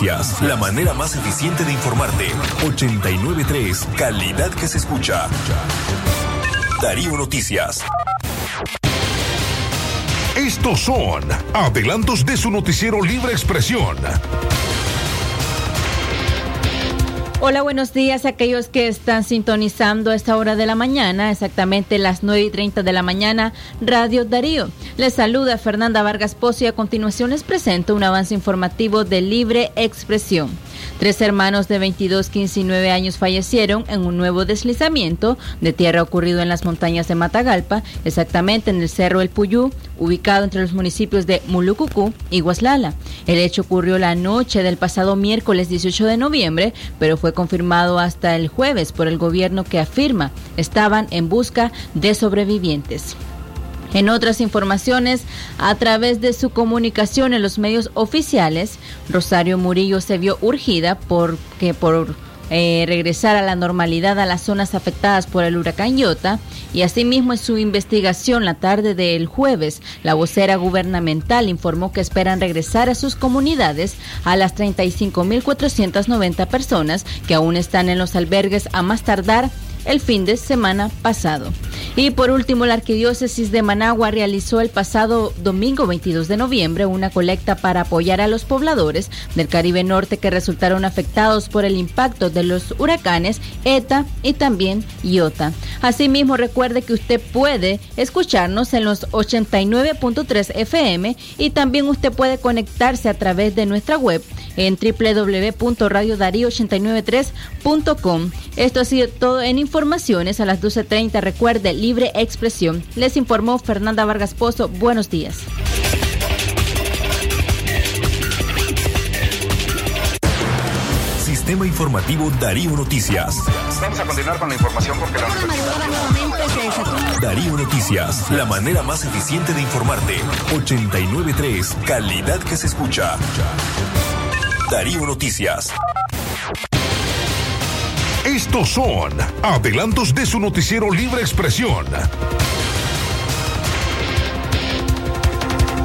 La manera más eficiente de informarte. 893, calidad que se escucha. Darío Noticias. Estos son adelantos de su noticiero Libre Expresión. Hola, buenos días a aquellos que están sintonizando a esta hora de la mañana, exactamente las 9 y 30 de la mañana, Radio Darío. Les saluda Fernanda Vargas Pozo y a continuación les presento un avance informativo de Libre Expresión. Tres hermanos de 22, 15 y 9 años fallecieron en un nuevo deslizamiento de tierra ocurrido en las montañas de Matagalpa, exactamente en el Cerro El Puyú, ubicado entre los municipios de Mulucucú y Guaslala. El hecho ocurrió la noche del pasado miércoles 18 de noviembre, pero fue confirmado hasta el jueves por el gobierno que afirma estaban en busca de sobrevivientes. En otras informaciones, a través de su comunicación en los medios oficiales, Rosario Murillo se vio urgida porque por eh, regresar a la normalidad a las zonas afectadas por el huracán Iota y asimismo en su investigación la tarde del jueves, la vocera gubernamental informó que esperan regresar a sus comunidades a las 35.490 personas que aún están en los albergues a más tardar el fin de semana pasado. Y por último, la Arquidiócesis de Managua realizó el pasado domingo 22 de noviembre una colecta para apoyar a los pobladores del Caribe Norte que resultaron afectados por el impacto de los huracanes ETA y también IOTA. Asimismo, recuerde que usted puede escucharnos en los 89.3 FM y también usted puede conectarse a través de nuestra web en www.radiodarío893.com. Esto ha sido todo en informaciones a las 12.30. Recuerde, libre expresión. Les informó Fernanda Vargas Pozo. Buenos días. Sistema Informativo Darío Noticias. Vamos a continuar con la información porque la Darío Noticias, la manera más eficiente de informarte. 893, calidad que se escucha. Darío Noticias. Estos son adelantos de su noticiero Libre Expresión.